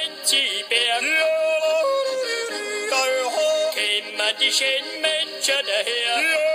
Prinzipien. Ja, Europa, käme die Schönmenschen daher. Ja.